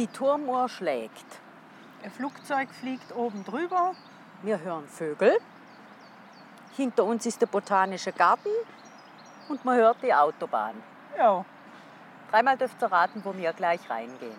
Die Turmuhr schlägt. Ein Flugzeug fliegt oben drüber. Wir hören Vögel. Hinter uns ist der botanische Garten und man hört die Autobahn. Ja. Dreimal dürft ihr raten, wo wir gleich reingehen.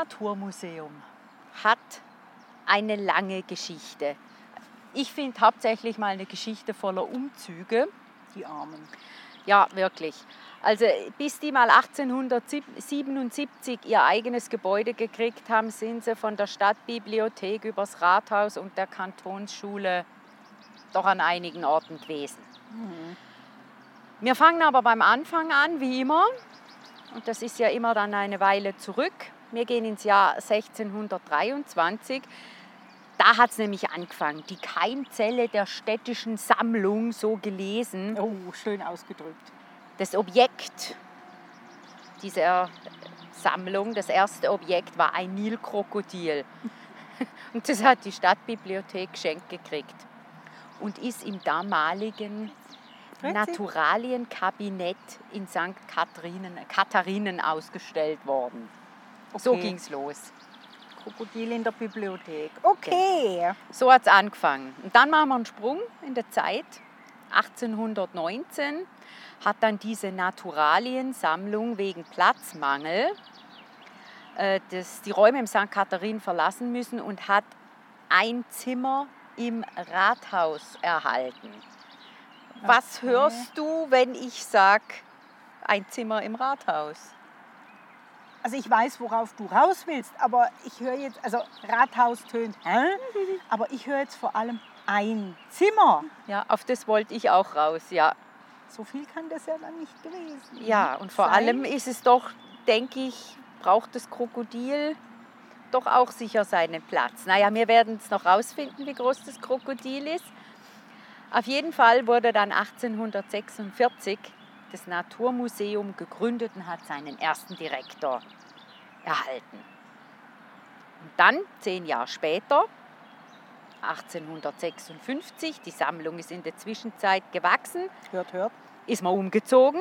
Naturmuseum hat eine lange Geschichte. Ich finde hauptsächlich mal eine Geschichte voller Umzüge. Die Armen. Ja, wirklich. Also bis die mal 1877 ihr eigenes Gebäude gekriegt haben, sind sie von der Stadtbibliothek übers Rathaus und der Kantonsschule doch an einigen Orten gewesen. Mhm. Wir fangen aber beim Anfang an, wie immer. Und das ist ja immer dann eine Weile zurück. Wir gehen ins Jahr 1623. Da hat es nämlich angefangen, die Keimzelle der städtischen Sammlung, so gelesen. Oh, schön ausgedrückt. Das Objekt dieser Sammlung, das erste Objekt war ein Nilkrokodil. Und das hat die Stadtbibliothek geschenkt gekriegt und ist im damaligen Naturalienkabinett in St. Katharinen, Katharinen ausgestellt worden. Okay. So ging es los. Krokodil in der Bibliothek. Okay. So hat es angefangen. Und dann machen wir einen Sprung in der Zeit. 1819 hat dann diese Naturaliensammlung wegen Platzmangel äh, das, die Räume im St. Katharin verlassen müssen und hat ein Zimmer im Rathaus erhalten. Okay. Was hörst du, wenn ich sage, ein Zimmer im Rathaus? Also ich weiß, worauf du raus willst, aber ich höre jetzt, also Rathaus tönt, hä? aber ich höre jetzt vor allem ein Zimmer. Ja, auf das wollte ich auch raus, ja. So viel kann das ja dann nicht gewesen Ja, und vor sein. allem ist es doch, denke ich, braucht das Krokodil doch auch sicher seinen Platz. Naja, wir werden es noch rausfinden, wie groß das Krokodil ist. Auf jeden Fall wurde dann 1846 das Naturmuseum gegründet und hat seinen ersten Direktor erhalten. Und dann, zehn Jahre später, 1856, die Sammlung ist in der Zwischenzeit gewachsen. Hört, hört. Ist man umgezogen.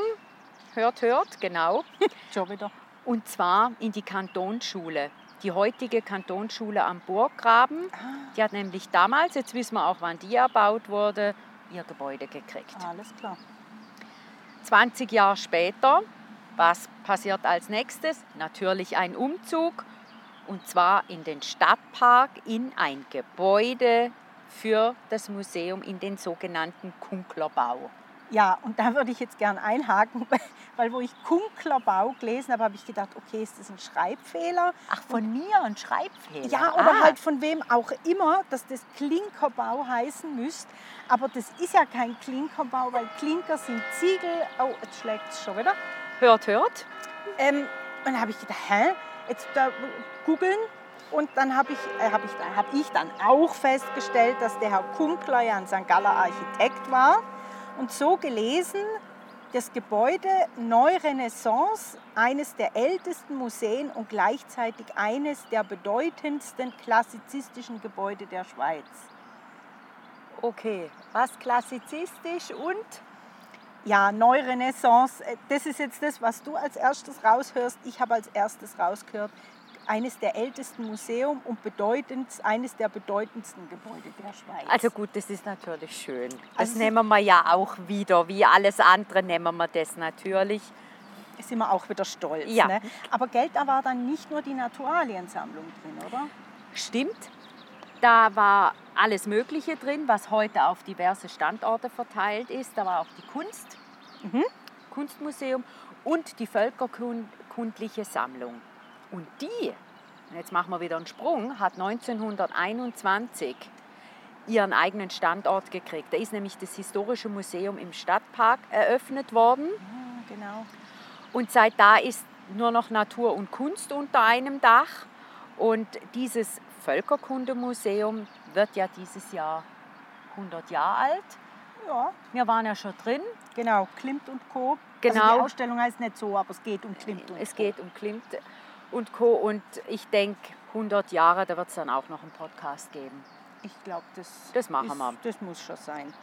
Hört, hört, genau. Schon wieder. Und zwar in die Kantonsschule. Die heutige Kantonsschule am Burggraben. Ah. Die hat nämlich damals, jetzt wissen wir auch, wann die erbaut wurde, ihr Gebäude gekriegt. Alles klar. 20 Jahre später, was passiert als nächstes? Natürlich ein Umzug und zwar in den Stadtpark in ein Gebäude für das Museum in den sogenannten Kunklerbau. Ja, und da würde ich jetzt gern einhaken, weil wo ich Kunklerbau gelesen habe, habe ich gedacht, okay, ist das ein Schreibfehler? Ach, von und, mir ein Schreibfehler? Ja, oder ah. halt von wem auch immer, dass das Klinkerbau heißen müsste. Aber das ist ja kein Klinkerbau, weil Klinker sind Ziegel. Oh, jetzt schlägt es schon wieder. Hört, hört. Ähm, und dann habe ich gedacht, hä? Jetzt da googeln. Und dann habe ich, äh, hab ich, hab ich dann auch festgestellt, dass der Herr Kunkler ja ein St. Galler Architekt war und so gelesen, das Gebäude Neurenaissance, eines der ältesten Museen und gleichzeitig eines der bedeutendsten klassizistischen Gebäude der Schweiz. Okay, was klassizistisch und? Ja, Neurenaissance, äh, das ist jetzt das, was du als erstes raushörst. Ich habe als erstes rausgehört, eines der ältesten Museum und bedeutend, eines der bedeutendsten Gebäude der Schweiz. Also gut, das ist natürlich schön. Das also nehmen wir ja auch wieder. Wie alles andere nehmen wir das natürlich. Sind wir auch wieder stolz. Ja. Ne? Aber Geld, da war dann nicht nur die Naturaliensammlung drin, oder? Stimmt. Da war alles Mögliche drin, was heute auf diverse Standorte verteilt ist. Da war auch die Kunst, mhm. Kunstmuseum und die Völkerkunde urkundliche Sammlung. Und die, jetzt machen wir wieder einen Sprung, hat 1921 ihren eigenen Standort gekriegt. Da ist nämlich das Historische Museum im Stadtpark eröffnet worden. Ah, genau. Und seit da ist nur noch Natur und Kunst unter einem Dach. Und dieses Völkerkundemuseum wird ja dieses Jahr 100 Jahre alt. Ja, Wir waren ja schon drin. genau. Klimt und Co. Also Genau. die Ausstellung heißt nicht so, aber es geht um Klimt und Es Co. geht um Klimt und Co. Und ich denke, 100 Jahre, da wird es dann auch noch einen Podcast geben. Ich glaube, das, Das machen ist, wir. Das muss schon sein.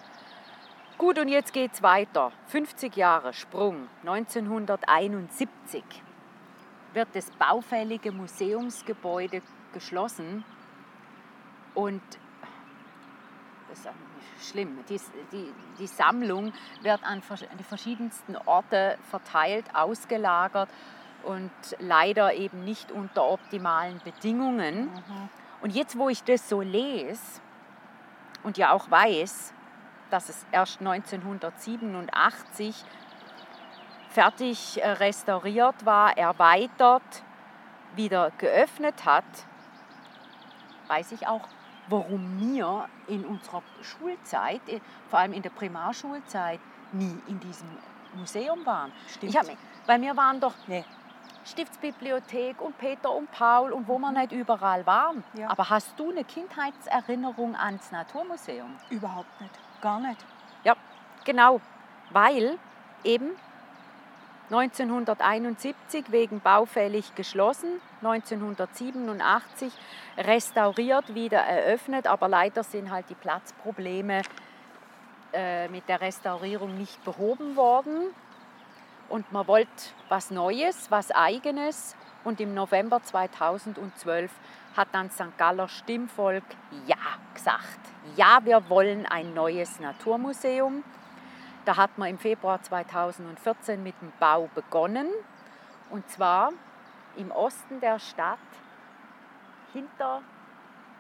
Gut, und jetzt geht's weiter. 50 Jahre Sprung. 1971 wird das baufällige Museumsgebäude geschlossen. Und das ist schlimm. Die, die, die Sammlung wird an an die verschiedensten Orte verteilt, ausgelagert und leider eben nicht unter optimalen Bedingungen. Und jetzt, wo ich das so lese und ja auch weiß, dass es erst 1987 fertig äh, restauriert war, erweitert, wieder geöffnet hat, weiß ich auch, warum wir in unserer Schulzeit, äh, vor allem in der Primarschulzeit, nie in diesem Museum waren. Stimmt. Ich hab, bei mir waren doch Nee. Stiftsbibliothek und Peter und Paul und wo wir nicht überall waren. Ja. Aber hast du eine Kindheitserinnerung ans Naturmuseum? Überhaupt nicht. Gar nicht. Ja, genau, weil eben 1971 wegen baufällig geschlossen, 1987 restauriert, wieder eröffnet, aber leider sind halt die Platzprobleme äh, mit der Restaurierung nicht behoben worden. Und man wollte was Neues, was Eigenes. Und im November 2012 hat dann St. Galler Stimmvolk Ja gesagt. Ja, wir wollen ein neues Naturmuseum. Da hat man im Februar 2014 mit dem Bau begonnen. Und zwar im Osten der Stadt, hinter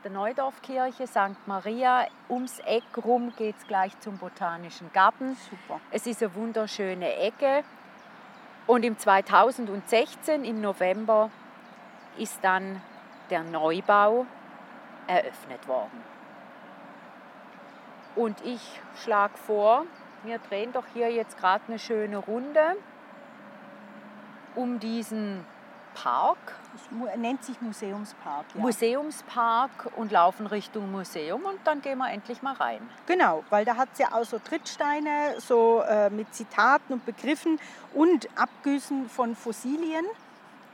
der Neudorfkirche, St. Maria. Ums Eck rum geht es gleich zum Botanischen Garten. Super. Es ist eine wunderschöne Ecke. Und im 2016, im November, ist dann der Neubau eröffnet worden. Und ich schlage vor, wir drehen doch hier jetzt gerade eine schöne Runde um diesen Park, nennt sich Museumspark. Ja. Museumspark und laufen Richtung Museum und dann gehen wir endlich mal rein. Genau, weil da hat es ja auch so Trittsteine, so äh, mit Zitaten und Begriffen und Abgüssen von Fossilien.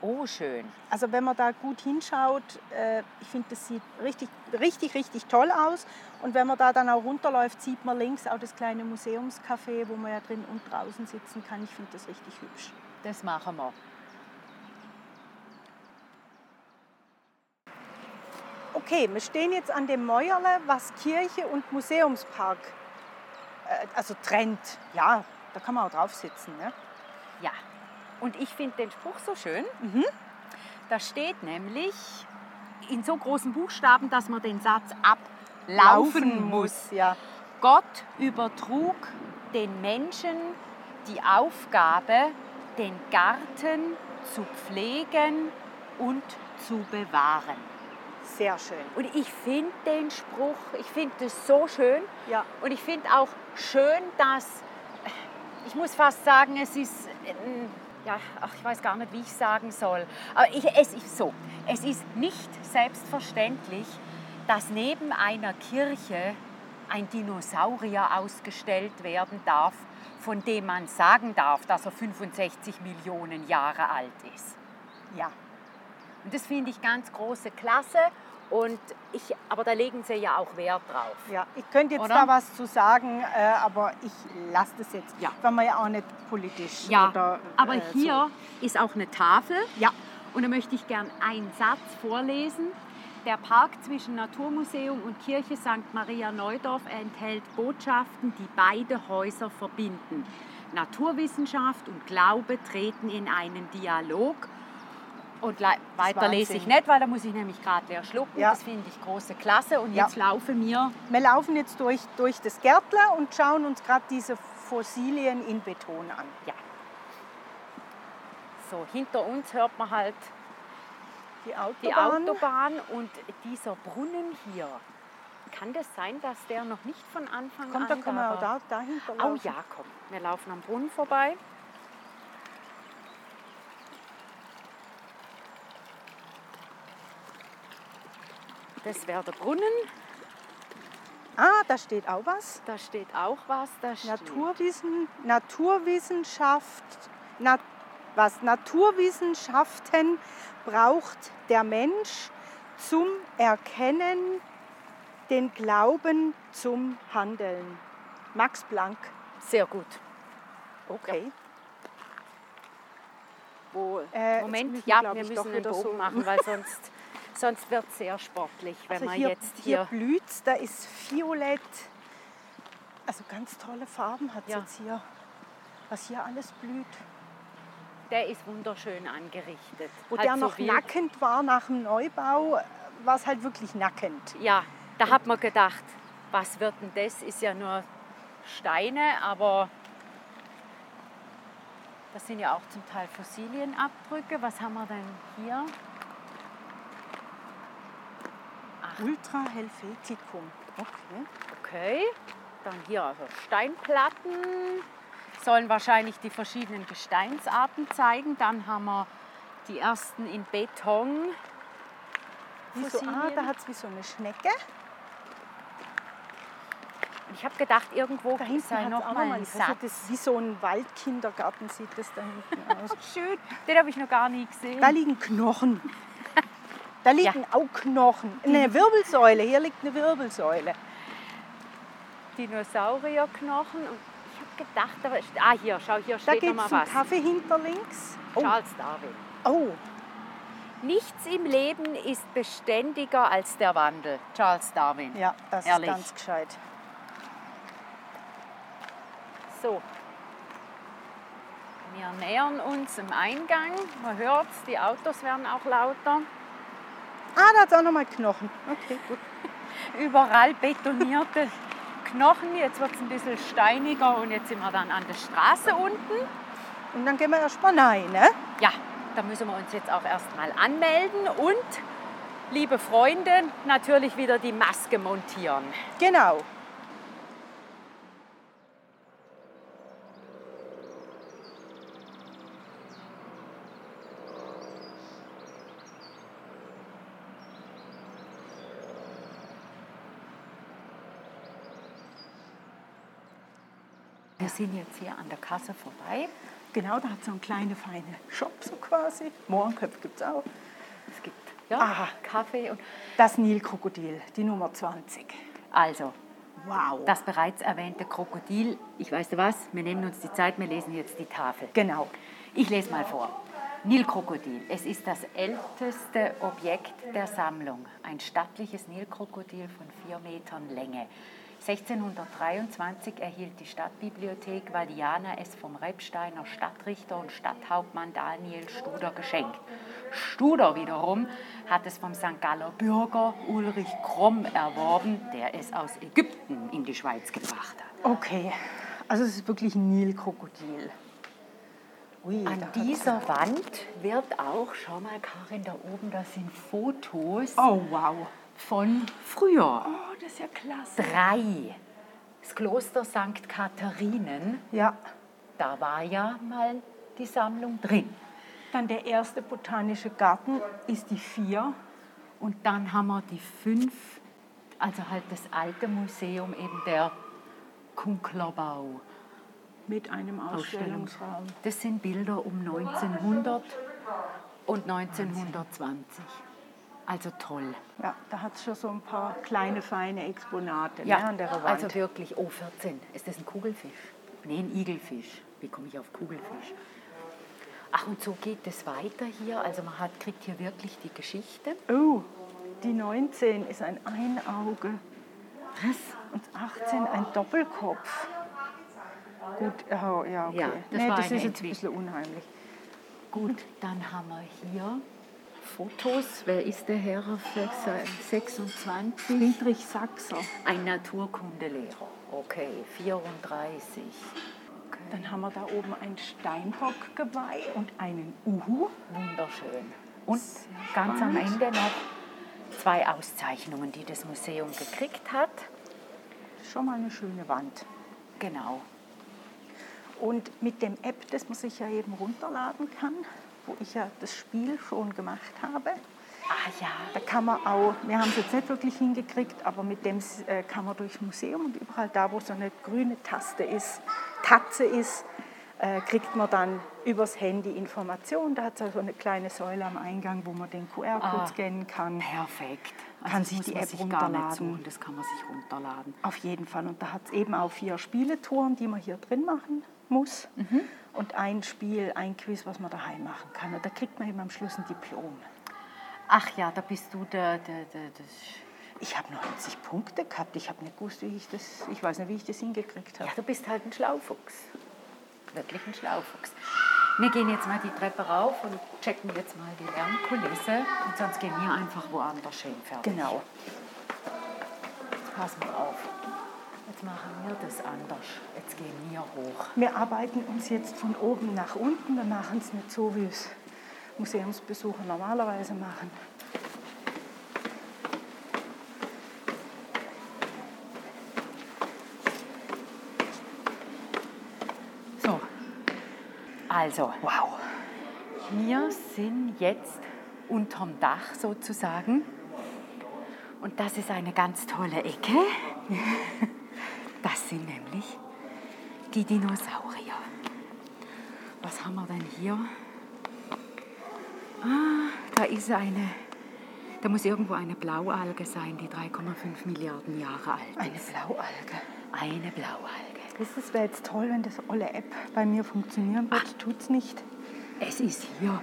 Oh, schön. Also wenn man da gut hinschaut, äh, ich finde, das sieht richtig, richtig, richtig toll aus. Und wenn man da dann auch runterläuft, sieht man links auch das kleine Museumscafé, wo man ja drin und draußen sitzen kann. Ich finde das richtig hübsch. Das machen wir. Okay, wir stehen jetzt an dem Mäuerle, was Kirche und Museumspark äh, also trennt. Ja, da kann man auch drauf sitzen. Ne? Ja, und ich finde den Spruch so schön. Da steht nämlich in so großen Buchstaben, dass man den Satz ablaufen muss. Ja. Gott übertrug den Menschen die Aufgabe, den Garten zu pflegen und zu bewahren. Sehr schön. Und ich finde den Spruch, ich finde das so schön. Ja. Und ich finde auch schön, dass, ich muss fast sagen, es ist, ähm, ja, ach, ich weiß gar nicht, wie ich sagen soll. Aber ich, es ist so, es ist nicht selbstverständlich, dass neben einer Kirche ein Dinosaurier ausgestellt werden darf, von dem man sagen darf, dass er 65 Millionen Jahre alt ist. Ja. Und das finde ich ganz große Klasse. Und ich, aber da legen sie ja auch Wert drauf. Ja, ich könnte jetzt Oder? da was zu sagen, äh, aber ich lasse das jetzt, Ja. weil man ja auch nicht politisch Ja, oder aber äh, hier ist auch eine Tafel. Ja. Und da möchte ich gern einen Satz vorlesen. Der Park zwischen Naturmuseum und Kirche St. Maria Neudorf enthält Botschaften, die beide Häuser verbinden. Naturwissenschaft und Glaube treten in einen Dialog. Und weiter lese ich nicht, weil da muss ich nämlich gerade leer schlucken. Ja. Das finde ich große Klasse. Und Ja. jetzt laufen wir. Wir laufen jetzt durch, durch das Gärtler und schauen uns gerade diese Fossilien in Beton an. Ja. so hinter uns hört man halt Die Autobahn. die Autobahn und dieser Brunnen hier. Kann das sein, dass der noch nicht von Anfang Komm, an da können wir war? auch da, dahinter Oh laufen. ja, komm. Wir laufen am Brunnen vorbei. Das wäre der Brunnen. Ah, da steht auch was. Da steht auch was. Da steht. Naturwissen, Naturwissenschaft, Nat, was Naturwissenschaften braucht der Mensch zum Erkennen, den Glauben zum Handeln. Max Planck. Sehr gut. Okay. Wo, Äh, Moment, ja, wir müssen doch einen Bogen so- machen, weil sonst, sonst wird es sehr sportlich, wenn Also man hier, jetzt hier hier. blüht da ist Violett. Also ganz tolle Farben hat es Ja. jetzt hier. Was hier alles blüht. Der ist wunderschön angerichtet. Wo Halt der so noch nackend war nach dem Neubau, war es halt wirklich nackend. Ja, da hat man gedacht, was wird denn das? Ist ja nur Steine, aber das sind ja auch zum Teil Fossilienabdrücke. Was haben wir denn hier? Ultra Helveticum. Okay. Okay, dann hier also Steinplatten. Sollen wahrscheinlich die verschiedenen Gesteinsarten zeigen. Dann haben wir die ersten in Beton. Wie so, ah, da hat es wie so eine Schnecke. Und ich habe gedacht, irgendwo Da hinten sei noch mal ein also Satz. das ist wie so ein Waldkindergarten sieht das da hinten aus. Schön, den habe ich noch gar nie gesehen. Da liegen Knochen. Da liegen auch Knochen. Eine Wirbelsäule. Hier liegt eine Wirbelsäule. Dinosaurierknochen. Und ich habe gedacht, da ist, ah hier, schau, hier Da steht noch mal was. Kaffee hinter links. Oh, Charles Darwin. oh, Nichts im Leben ist beständiger als der Wandel. Charles Darwin. ja, das Ehrlich. ist ganz gescheit. So. Wir nähern uns im Eingang. Man hört es, die Autos werden auch lauter. Ah, da hat es auch noch mal Knochen. Okay, gut. Überall betonierte Knochen. Jetzt wird es ein bisschen steiniger und jetzt sind wir dann an der Straße unten. Und dann gehen wir erst mal rein, ne? Ja, da müssen wir uns jetzt auch erstmal anmelden und, liebe Freunde, natürlich wieder die Maske montieren. Genau. Sind jetzt hier an der Kasse vorbei. Genau, da hat so einen kleinen, feinen Shop so quasi. Mohrenköpfe gibt es auch. Es gibt ja, Aha. Kaffee und Das Nilkrokodil, die Nummer 20. also Wow. das bereits erwähnte Krokodil. Ich weiß du was, wir nehmen uns die Zeit, wir lesen jetzt die Tafel. genau. Ich lese mal vor. Nilkrokodil. Es ist das älteste Objekt der Sammlung. Ein stattliches Nilkrokodil von vier Metern Länge. 1623 erhielt die Stadtbibliothek Valdiana es vom Rebsteiner Stadtrichter und Stadthauptmann Daniel Studer geschenkt. Studer wiederum hat es vom St. Galler Bürger Ulrich Kromm erworben, der es aus Ägypten in die Schweiz gebracht hat. Okay, also es ist wirklich ein Nilkrokodil. Ui, An dieser Wand wird auch, schau mal Karin, da oben, das sind Fotos Oh, wow. von früher. Oh, das ist ja klasse. Drei. Das Kloster St. Katharinen, Ja, da war ja mal die Sammlung drin. dann der erste botanische Garten ist die vier. Und dann haben wir die fünf, also halt das alte Museum, eben der Kunklerbau. Mit einem Ausstellungsraum. Das sind Bilder um 1900 und 1920. Also toll. Ja, da hat es schon so ein paar kleine, feine Exponate Ja, ne, an der Wand. also wirklich, oh 14, ist das ein Kugelfisch? Nee, ein Igelfisch. Wie komme ich auf Kugelfisch? Ach, und so geht es weiter hier. Also man hat, kriegt hier wirklich die Geschichte. oh, die 19 ist ein Einauge Was? und 18 ein Doppelkopf. Gut, ja, ja okay. Ja, das nee, das ist jetzt ein bisschen unheimlich. Gut, dann haben wir hier Fotos. Wer ist der Herr auf 26? Friedrich Sachser. Ein Naturkundelehrer. Okay, 34. Okay. Dann haben wir da oben ein Steinbockgeweih und einen Uhu. Wunderschön. Und ganz am Ende noch zwei Auszeichnungen, die das Museum gekriegt hat. Schon mal eine schöne Wand. Genau. Und mit dem App, das man sich ja eben runterladen kann, wo ich ja das Spiel schon gemacht habe, Ah ja. da kann man auch, wir haben es jetzt nicht wirklich hingekriegt, aber mit dem äh, kann man durchs Museum und überall da, wo so eine grüne Taste ist, Tatze ist, äh, kriegt man dann übers Handy Informationen. Da hat es also eine kleine Säule am Eingang, wo man den QR-Code Ah. scannen kann. Perfekt. Kann das sich die App sich runterladen. suchen, das kann man sich runterladen. Auf jeden Fall. Und da hat es eben auch vier Spieletouren, die man hier drin machen muss. Und ein Spiel, ein Quiz, was man daheim machen kann. Und da kriegt man eben am Schluss ein Diplom. Ach ja, da bist du der, der, der, der Ich habe 90 Punkte gehabt. Ich habe nicht gewusst, wie ich das, ich weiß nicht, wie ich das hingekriegt habe. Ja, du bist halt ein Schlaufuchs. Wirklich ein Schlaufuchs. Wir gehen jetzt mal die Treppe rauf und checken jetzt mal die Lärmkulisse. Und sonst gehen wir einfach woanders hin. Fertig. Genau. Pass mal auf. Jetzt machen wir das anders. Jetzt gehen wir hoch. Wir arbeiten uns jetzt von oben nach unten. Wir machen es nicht so, wie es Museumsbesucher normalerweise machen. So. Also, Wow. wir sind jetzt unterm Dach sozusagen. Und das ist eine ganz tolle Ecke. Das sind nämlich die Dinosaurier. Was haben wir denn hier? Ah, da ist eine, da muss irgendwo eine Blaualge sein, die 3,5 Milliarden Jahre alt Eine ist. Blaualge. Eine Blaualge. Das wäre jetzt toll, wenn das olle App bei mir funktionieren wird. Tut's nicht. Es ist hier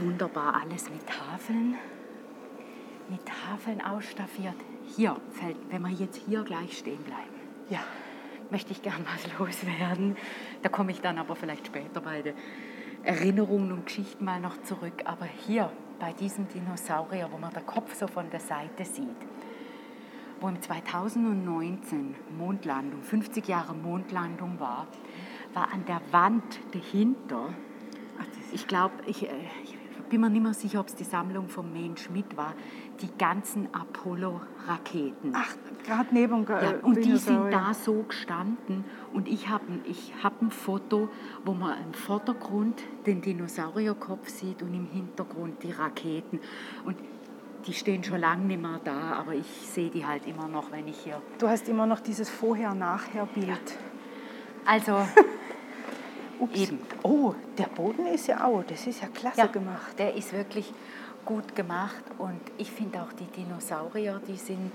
wunderbar alles mit Tafeln, mit Tafeln ausstaffiert. Hier fällt, wenn wir jetzt hier gleich stehen bleiben, Ja. Möchte ich gern was loswerden. Da komme ich dann aber vielleicht später bei den Erinnerungen und Geschichten mal noch zurück. Aber hier bei diesem Dinosaurier, wo man den Kopf so von der Seite sieht, wo im 2019 Mondlandung, 50 Jahre Mondlandung war, war an der Wand dahinter, ich glaube, ich, äh, ich bin mir nicht mehr sicher, ob es die Sammlung von Main Schmidt war, die ganzen Apollo-Raketen. Ach, gerade neben Ja, und die sind da so gestanden und ich habe ich hab ein Foto, wo man im Vordergrund den Dinosaurierkopf sieht und im Hintergrund die Raketen. Und die stehen schon lange nicht mehr da, aber ich sehe die halt immer noch, wenn ich hier... Du hast immer noch dieses Vorher-Nachher-Bild. Also, Ups. Eben. Oh, der Boden ist ja auch, das ist ja klasse ja, gemacht. der ist wirklich gut gemacht und ich finde auch die Dinosaurier, die sind,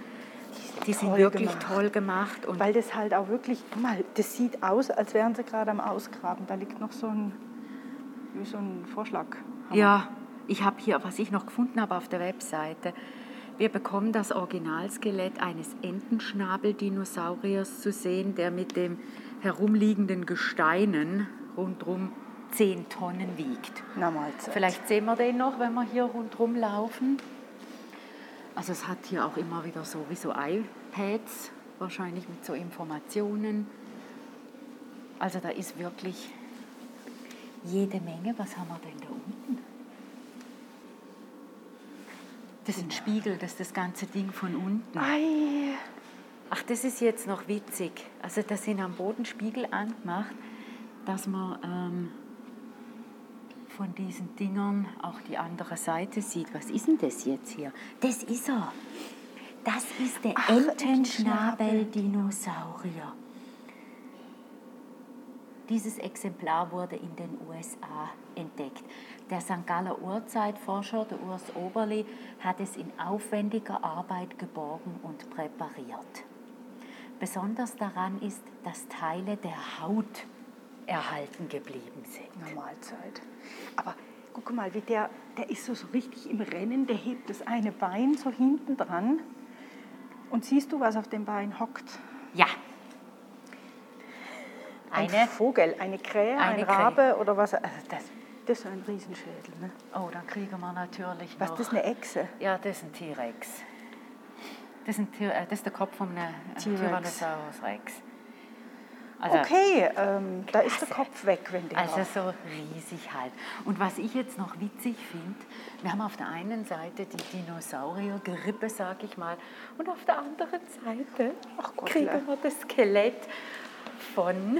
die sind toll wirklich gemacht. toll gemacht. Und Weil das halt auch wirklich, guck mal, das sieht aus, als wären sie gerade am Ausgraben. Da liegt noch so ein, wie so ein Vorschlag. Ja, ich habe hier, was ich noch gefunden habe auf der Webseite, wir bekommen das Originalskelett eines Entenschnabeldinosauriers zu sehen, der mit dem herumliegenden Gesteinen rundherum 10 Tonnen wiegt. Na Mahlzeit. Vielleicht sehen wir den noch, wenn wir hier rundherum laufen. Also es hat hier auch immer wieder so wie so iPads, wahrscheinlich mit so Informationen. Also da ist wirklich jede Menge. Was haben wir denn da unten? Das ist ein Spiegel, das ist das ganze Ding von unten. Ei, Ach, das ist jetzt noch witzig. Also da sind am Boden Spiegel angemacht, dass man ähm, von diesen Dingern auch die andere Seite sieht. Was ist denn das jetzt hier? Das ist er. Das ist der Entenschnabeldinosaurier. Dieses Exemplar wurde in den USA entdeckt. Der St. Galler Urzeitforscher, der Urs Oberli, hat es in aufwendiger Arbeit geborgen und präpariert. Besonders daran ist, dass Teile der Haut erhalten geblieben sind. na Mahlzeit. Aber guck mal, wie der, der ist so, so richtig im Rennen, der hebt das eine Bein so hinten dran. Und siehst du, was auf dem Bein hockt? Ja. Ein Eine. Vogel, eine Krähe, Eine ein Krähe. Rabe oder was? Also das, das ist ein Riesenschädel. Ne? Oh, dann kriegen wir natürlich Was, noch. das ist eine Echse? Ja, das ist ein T-Rex. Das, ist ein äh, das ist der Kopf von einem. Tyrannosaurus Rex. Also, Okay, ähm, da ist der Kopf weg, wenn der. Also so riesig halt. Und was ich jetzt noch witzig finde, wir haben auf der einen Seite die Dinosauriergrippe, sag ich mal, und auf der anderen Seite Ach Gott, kriegen wir das Skelett von,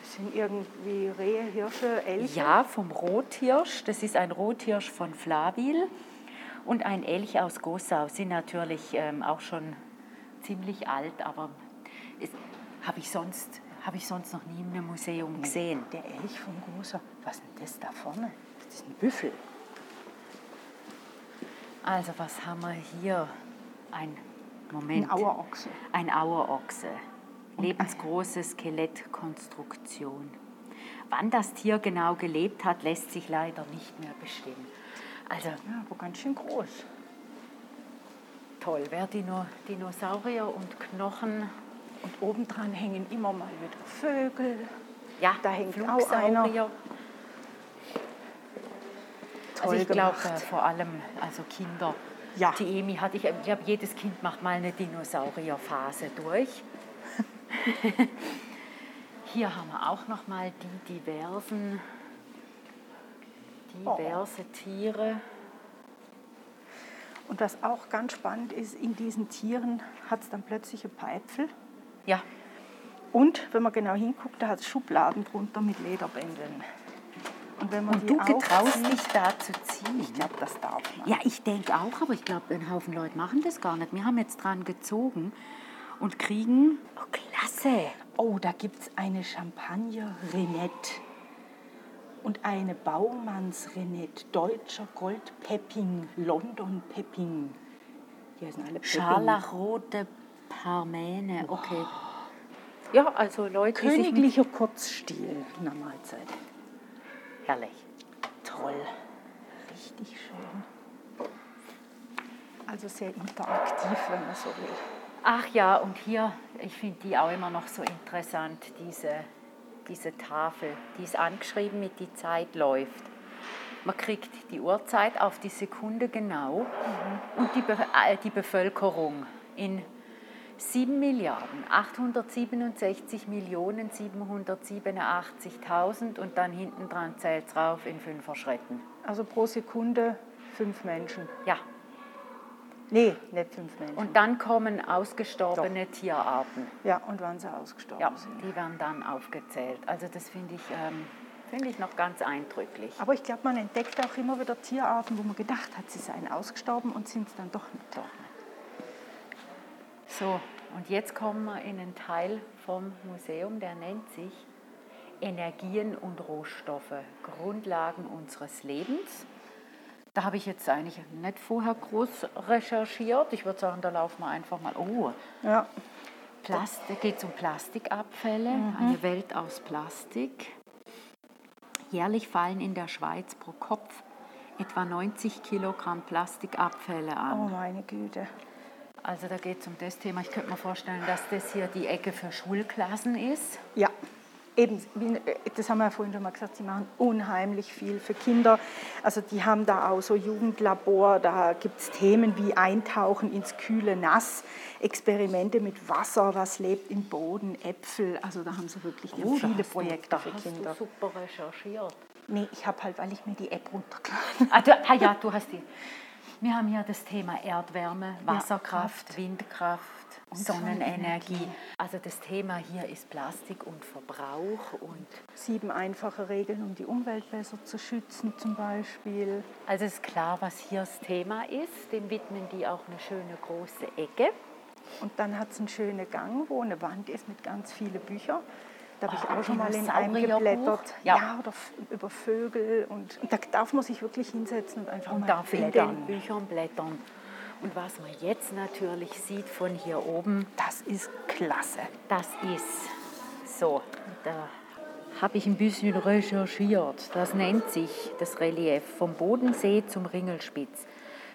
das sind irgendwie Rehe, Hirsche, Elche. ja, vom Rothirsch. Das ist ein Rothirsch von Flawil und ein Elch aus Gossau. Sind natürlich ähm, auch schon ziemlich alt, aber habe ich, sonst- hab ich sonst noch nie in einem Museum gesehen. Der Elch von Großer. Was ist denn das da vorne? Das ist ein Büffel. Also was haben wir hier? Ein Moment. Ein Auerochse. Ein Auerochse. Lebensgroße Skelettkonstruktion. Wann das Tier genau gelebt hat, lässt sich leider nicht mehr bestimmen. Also Ja, aber ganz schön groß. toll, wer Dino, Dinosaurier und Knochen, Und obendran hängen immer mal wieder Vögel. ja, Da hängt auch einer. Also Toll ich glaube äh, vor allem also Kinder. Ja. Die Emi hat, ich, ich glaube, jedes Kind macht mal eine Dinosaurierphase durch. Hier haben wir auch noch mal die diversen, Oh. diverse Tiere. Und was auch ganz spannend ist, in diesen Tieren hat es dann plötzlich ein paar Äpfel. Ja, Und wenn man genau hinguckt, da hat es Schubladen drunter mit Lederbändeln. Und wenn man und die du getraust dich da zu ziehen. Ich glaube, das darf man. Ja, ich denke auch, aber ich glaube, ein Haufen Leute machen das gar nicht. Wir haben jetzt dran gezogen und kriegen, oh klasse, Oh, da gibt es eine Champagner-Renette und eine Baumanns-Renette, deutscher Goldpepping, London-Pepping. Die heißen alle Pepping. scharlachrote Parmäne, okay. Ja, also Leute, Königlicher Kurzstil in der Mahlzeit. herrlich. Toll. Richtig schön. Also sehr interaktiv, wenn man so will. Ach ja, und hier, ich finde die auch immer noch so interessant, diese, diese Tafel. Die ist angeschrieben mit die Zeit läuft. Man kriegt die Uhrzeit auf die Sekunde genau und die, Be äh, die Bevölkerung in 7 Milliarden 867 Millionen 787.000 und dann hinten dran zählt es rauf in fünfer Schritten. Also pro Sekunde fünf Menschen. Ja, Nee, nicht fünf Menschen. und dann kommen ausgestorbene Tierarten. ja, und wann sie ausgestorben Ja, sind. die werden dann aufgezählt. Also das finde ich, ähm, finde ich noch ganz eindrücklich. Aber ich glaube, man entdeckt auch immer wieder Tierarten, wo man gedacht hat, sie seien ausgestorben und sind es dann doch nicht. Doch. So, und jetzt kommen wir in einen Teil vom Museum, der nennt sich Energien und Rohstoffe, Grundlagen unseres Lebens. Da habe ich jetzt eigentlich nicht vorher groß recherchiert. Ich würde sagen, da laufen wir einfach mal. Oh, Ja, Plast da geht es um Plastikabfälle, eine Welt aus Plastik. Jährlich fallen in der Schweiz pro Kopf etwa 90 Kilogramm Plastikabfälle an. oh meine Güte. Also da geht es um das Thema. Ich könnte mir vorstellen, dass das hier die Ecke für Schulklassen ist. Ja, eben, wie- das haben wir ja vorhin schon mal gesagt, sie machen unheimlich viel für Kinder. Also die haben da auch so Jugendlabor, da gibt es Themen wie Eintauchen ins kühle Nass, Experimente mit Wasser, was lebt im Boden, Äpfel. Also da haben sie wirklich Oh, viele hast du- Projekte da für hast Kinder. Du super recherchiert. Nee, ich habe halt, weil ich mir die App runtergeladen Ah, du, ah ja, du hast die. Wir haben hier das Thema Erdwärme, Wasserkraft, Kraft. Windkraft, Und Sonnenenergie. Sonnenenergie. Also das Thema hier ist Plastik und Verbrauch und Sieben einfache Regeln, um die Umwelt besser zu schützen zum Beispiel. Also es ist klar, was hier das Thema ist. Dem widmen die auch eine schöne große Ecke. Und dann hat es einen schönen Gang, wo eine Wand ist mit ganz vielen Büchern. Da habe ich auch schon mal in einem geblättert. Ja. Ja, oder über Vögel. Und, und da darf man sich wirklich hinsetzen und einfach und mal darf in den blättern. Büchern blättern. Und was man jetzt natürlich sieht von hier oben, Das ist klasse. das ist so. Da habe ich ein bisschen recherchiert. Das nennt sich das Relief vom Bodensee zum Ringelspitz.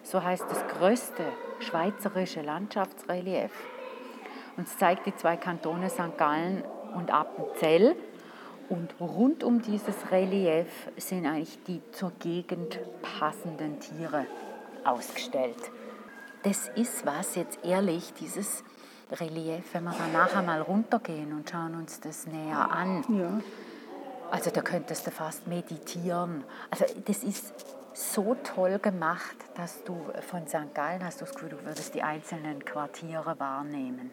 So heißt das größte schweizerische Landschaftsrelief. Und es zeigt die zwei Kantone St. Gallen und Appenzell. Und rund um dieses Relief sind eigentlich die zur Gegend passenden Tiere ausgestellt. Das ist was, jetzt ehrlich, dieses Relief, wenn wir dann nachher mal runtergehen und schauen uns das näher an. Ja. Also da könntest du fast meditieren. Also das ist so toll gemacht, dass du von St. Gallen hast du das Gefühl, du würdest die einzelnen Quartiere wahrnehmen.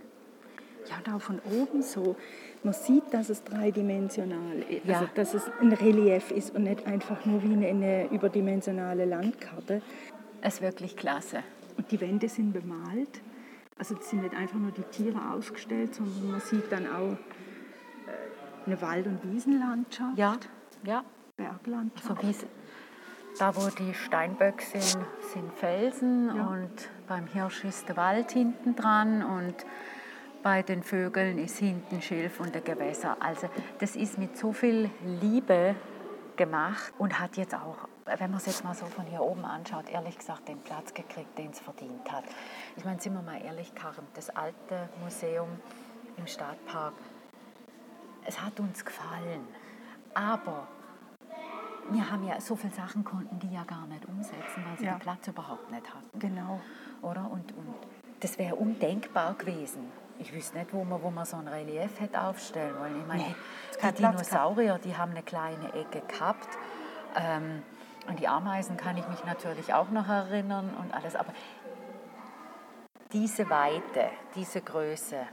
Ja, auch von oben so. Man sieht, dass es dreidimensional ist, Ja. also dass es ein Relief ist und nicht einfach nur wie eine, eine überdimensionale Landkarte. Es ist wirklich klasse. Und die Wände sind bemalt. Also es sind nicht einfach nur die Tiere ausgestellt, sondern man sieht dann auch äh, eine Wald- und Wiesenlandschaft, Ja, ja. Berglandschaft. So wie es- da, wo die Steinböck sind, sind Felsen Ja. und beim Hirsch ist der Wald hinten dran und bei den Vögeln ist hinten Schilf und der Gewässer. Also das ist mit so viel Liebe gemacht und hat jetzt auch, wenn man es jetzt mal so von hier oben anschaut, ehrlich gesagt den Platz gekriegt, den es verdient hat. Ich meine, sind wir mal ehrlich, Karim, das alte Museum im Stadtpark, es hat uns gefallen, aber wir haben ja so viele Sachen konnten die ja gar nicht umsetzen, weil sie Ja. den Platz überhaupt nicht hatten. Genau. Oder? Und, und das wäre undenkbar gewesen. Ich wüsste nicht, wo man, wo man so ein Relief hätte aufstellen wollen. Ich meine, Nee, die. Dinosaurier, die haben eine kleine Ecke gehabt. Ähm, an die Ameisen kann ich mich natürlich auch noch erinnern und alles. Aber diese Weite, diese Größe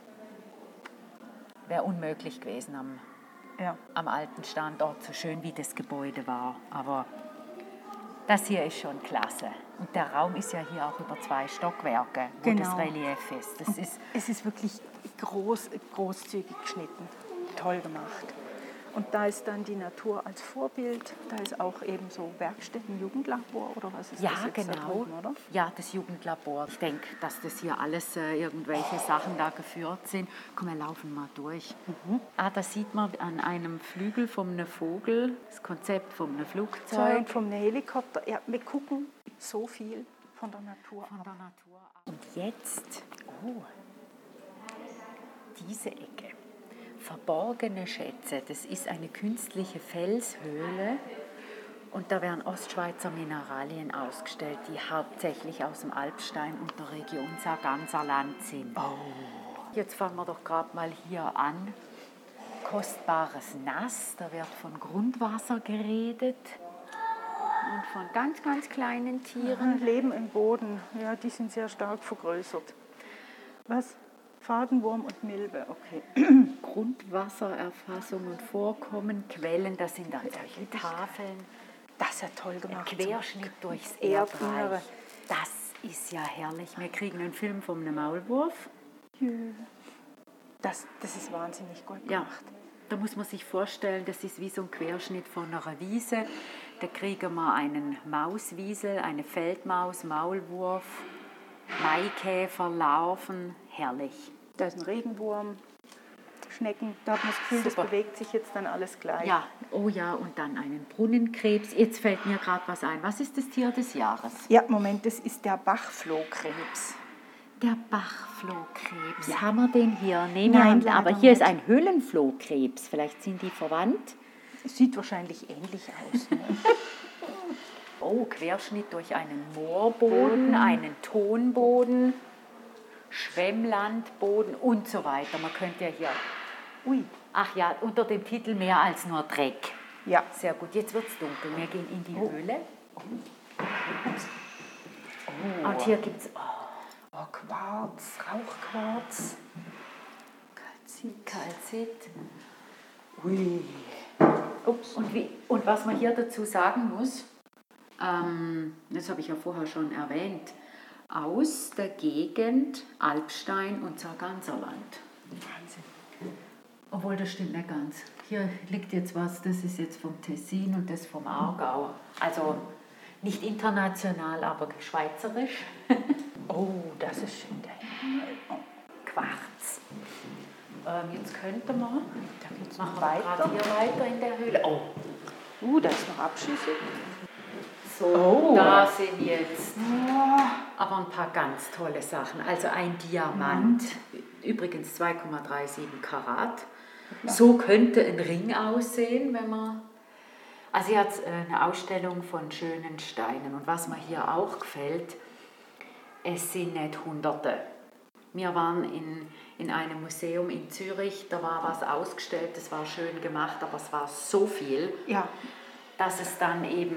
wäre unmöglich gewesen am, Ja. am alten Standort, so schön wie das Gebäude war. Aber das hier ist schon klasse. Und der Raum ist ja hier auch über zwei Stockwerke, wo Genau. das Relief ist. Das ist Es ist wirklich groß, großzügig geschnitten. Toll gemacht. Und da ist dann die Natur als Vorbild. Da ist auch eben so Werkstätten, Jugendlabor oder was ist ja, das da genau. drüben, oder? Ja, das Jugendlabor. Ich denke, dass das hier alles äh, irgendwelche Sachen da geführt sind. Komm, wir laufen mal durch. Mhm. Ah, da sieht man an einem Flügel von einem Vogel das Konzept von einem Flugzeug. Zeug vom Helikopter. Ja, wir gucken so viel von der Natur Von ab. der Natur. Und jetzt, oh, diese Ecke. Verborgene Schätze. Das ist eine künstliche Felshöhle. Und da werden Ostschweizer Mineralien ausgestellt, die hauptsächlich aus dem Alpstein und der Region Sarganserland sind. Jetzt fangen wir doch gerade mal hier an. Kostbares Nass, da wird von Grundwasser geredet und von ganz, ganz kleinen Tieren. Leben im Boden, ja, die sind sehr stark vergrößert. Was? Fadenwurm und Milbe, okay. Grundwassererfassung und Vorkommen, Quellen, das sind dann solche Tafeln. Das ist ja toll Ein gemacht. Querschnitt durchs. Erdreich. Das ist ja herrlich. Wir kriegen einen Film einem Maulwurf. Das, das ist wahnsinnig gut Ja, gemacht. da muss man sich vorstellen, das ist wie so ein Querschnitt von einer Wiese. Da kriegen wir einen Mauswiesel, eine Feldmaus, Maulwurf, Maikäfer, Larven. Herrlich. Da ist ein Regenwurm, Schnecken. Da hat man das Gefühl, das Super. bewegt sich jetzt dann alles gleich. Ja, oh ja, und dann einen Brunnenkrebs. Jetzt fällt mir gerade was ein. Was ist das Tier des Jahres? Ja, Moment, das ist der Bachflohkrebs. Der Bachflohkrebs. Haben wir den hier? Nein, Nein, wir haben, aber hier ist nicht. ein Höhlenflohkrebs. Vielleicht sind die verwandt. Sieht wahrscheinlich ähnlich aus. Ne? Oh, Querschnitt durch einen Moorboden, einen Tonboden, Schwemmlandboden und so weiter. Man könnte ja hier, Ui, ach ja, unter dem Titel mehr als nur Dreck. ja. Sehr gut, jetzt wird es dunkel. Wir gehen in die Höhle. Und hier gibt es oh, Oh, Quarz, Rauchquarz. Kalzit. Kalzit. Ui. Ups. Und, wie, und was man hier dazu sagen muss, ähm, das habe ich ja vorher schon erwähnt, aus der Gegend Alpstein und Sarganserland. Wahnsinn. Obwohl, das stimmt nicht ganz. Hier liegt jetzt was, das ist jetzt vom Tessin und das vom Aargau. Also nicht international, aber schweizerisch. Oh, das ist schön. Der Quarz. Ähm, jetzt könnte man, da geht's machen noch wir weiter. hier weiter in der Höhle. Oh, Uh, da ist noch Abschüsse. So, Oh. da sind jetzt Oh, aber ein paar ganz tolle Sachen. Also ein Diamant, übrigens 2,37 Karat. So könnte ein Ring aussehen, wenn man. Also hier hat es eine Ausstellung von schönen Steinen. Und was mir hier auch gefällt, es sind nicht Hunderte. Wir waren in, in einem Museum in Zürich. Da war was ausgestellt, das war schön gemacht, aber es war so viel, Ja, dass es dann eben,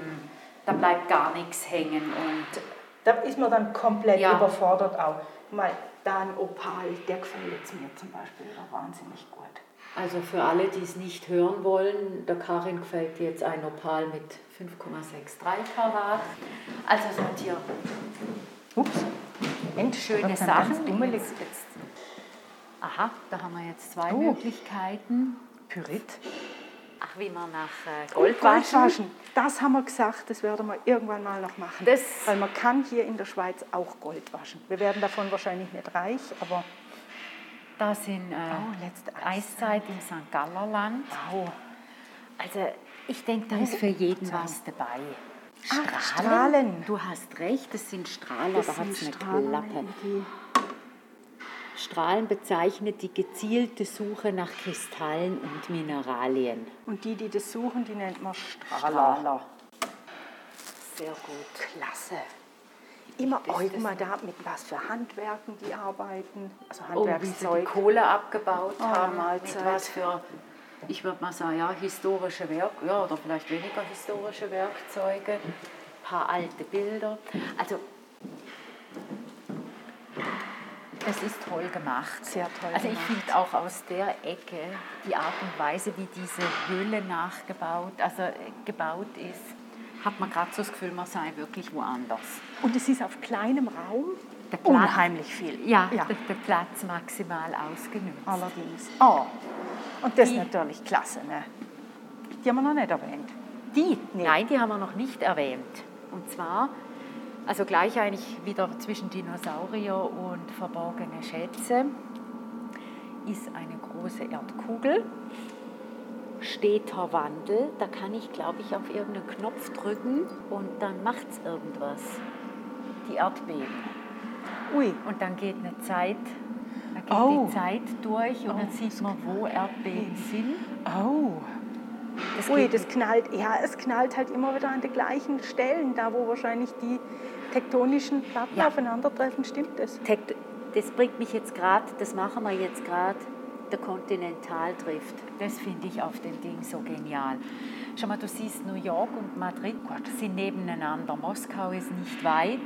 da bleibt gar nichts hängen. Und da ist man dann komplett Ja. überfordert auch. Mal da ein Opal, der gefällt jetzt mir zum Beispiel wahnsinnig gut. also für alle, die es nicht hören wollen, der Karin gefällt jetzt ein Opal mit 5,63 Karat. Also es hat hier Ups, Mensch, schöne sind Sachen. jetzt. Aha, da haben wir jetzt zwei Oh. Möglichkeiten. Pyrit. Ach, wie man nach äh, Gold waschen. Goldwaschen, das haben wir gesagt, das werden wir irgendwann mal noch machen. Das- Weil man kann hier in der Schweiz auch Gold waschen. Wir werden davon wahrscheinlich nicht reich, aber Da sind äh, Oh, Eiszeit im St. Gallerland. wow. Also ich denke, da ist für jeden was dabei. Ach, Strahlen. Du hast recht, das sind Strahler, Das da hat es eine Strahlen Klappe. Strahlen bezeichnet die gezielte Suche nach Kristallen und Mineralien. Und die, die das suchen, die nennt man Strahler. Strahler. Sehr gut. Klasse. Immer ist- mal da, mit was für Handwerken die arbeiten. Also Oh, wie sie die Handwerkszeug. Kohle abgebaut Oh, haben. Mahlzeit. Mit was für, ich würde mal sagen, ja, historische Werk, ja, oder vielleicht weniger historische Werkzeuge. Ein paar alte Bilder. Also, es ist toll gemacht. Sehr toll Also ich finde auch aus der Ecke die Art und Weise, wie diese Höhle nachgebaut, also äh, gebaut ist, hat man gerade so das Gefühl, man sei wirklich woanders. Und es ist auf kleinem Raum Der Platz- unheimlich viel. Ja, ja. Der, der Platz maximal ausgenutzt. Allerdings. Oh. Und das Die- ist natürlich klasse. Ne? Die haben wir noch nicht erwähnt. Die? Nee. Nein, die haben wir noch nicht erwähnt. Und zwar, also gleich eigentlich wieder zwischen Dinosaurier und verborgene Schätze, ist eine große Erdkugel. Steter Wandel, da kann ich, glaube ich, auf irgendeinen Knopf drücken und dann macht es irgendwas. Die Erdbeben. Ui, Und dann geht eine Zeit, da geht Oh. die Zeit durch und dann Oh, sieht man, wo Erdbeben sind. oh. Das Ui, das knallt, ja, es knallt halt immer wieder an den gleichen Stellen, da wo wahrscheinlich die tektonischen Platten Ja. aufeinandertreffen, stimmt das? Tekt- Das bringt mich jetzt gerade, das machen wir jetzt gerade, der Kontinentaldrift. Das finde ich auf dem Ding so genial. Schau mal, du siehst New York und Madrid sind nebeneinander. Moskau ist nicht weit.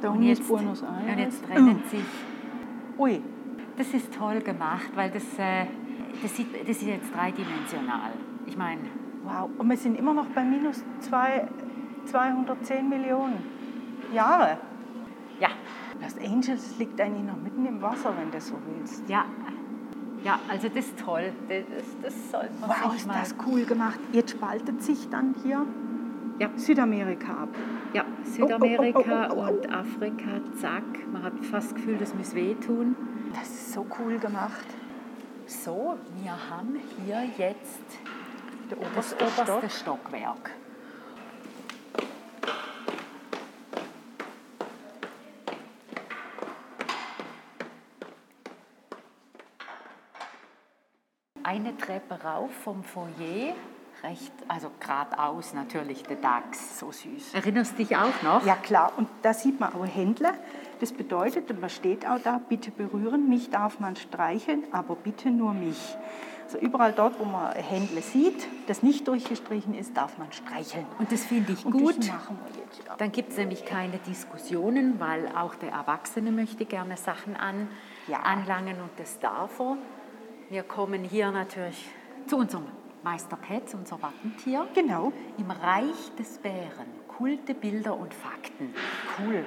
Da und jetzt, Buenos Aires. und jetzt trennen sich. Ui, Das ist toll gemacht, weil das, äh, das, sieht, das ist jetzt dreidimensional. Ich meine, wow. Und wir sind immer noch bei minus zwei, 210 Millionen Jahre. ja, Los Angeles liegt eigentlich noch mitten im Wasser, wenn du so willst. ja, ja, also das ist toll. Das, das sollte man Wow, ist mal... das cool gemacht. Jetzt spaltet sich dann hier Ja. Südamerika ab. Ja, Südamerika oh, oh, oh, oh. und Afrika, zack. Man hat fast das Gefühl, das muss wehtun. Das ist so cool gemacht. So, wir haben hier jetzt das oberste oberste Stock. Stockwerk. Treppe rauf vom Foyer, recht, also geradeaus natürlich der DAX. So süß. Erinnerst du dich auch noch? Ja klar, und da sieht man auch Händler. Das bedeutet, und man steht auch da, bitte berühren, mich darf man streicheln, aber bitte nur mich. Also überall dort, wo man Händler sieht, das nicht durchgestrichen ist, darf man streicheln. Und das finde ich Und gut. das machen wir jetzt. Ja. Dann gibt es nämlich keine Diskussionen, weil auch der Erwachsene möchte gerne Sachen an, Ja. anlangen und das darf er. Wir kommen hier natürlich zu unserem Meister Petz, unser Wappentier. Genau, Im Reich des Bären, Kulte, Bilder und Fakten. cool.